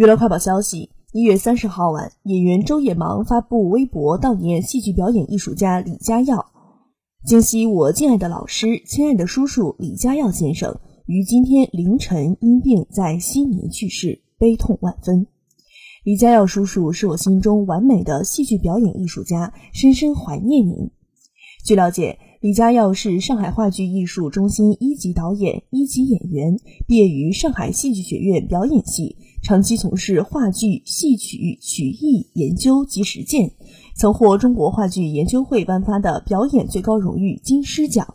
娱乐快报消息：一月三十号晚，演员周野芒发布微博悼念戏剧表演艺术家李家耀。今夕，我敬爱的老师、亲爱的叔叔李家耀先生于今天凌晨因病在悉尼去世，悲痛万分。李家耀叔叔是我心中完美的戏剧表演艺术家，深深怀念您。据了解，李家耀是上海话剧艺术中心一级导演、一级演员，毕业于上海戏剧学院表演系，长期从事话剧、戏曲、曲艺研究及实践，曾获中国话剧研究会颁发的表演最高荣誉金狮奖。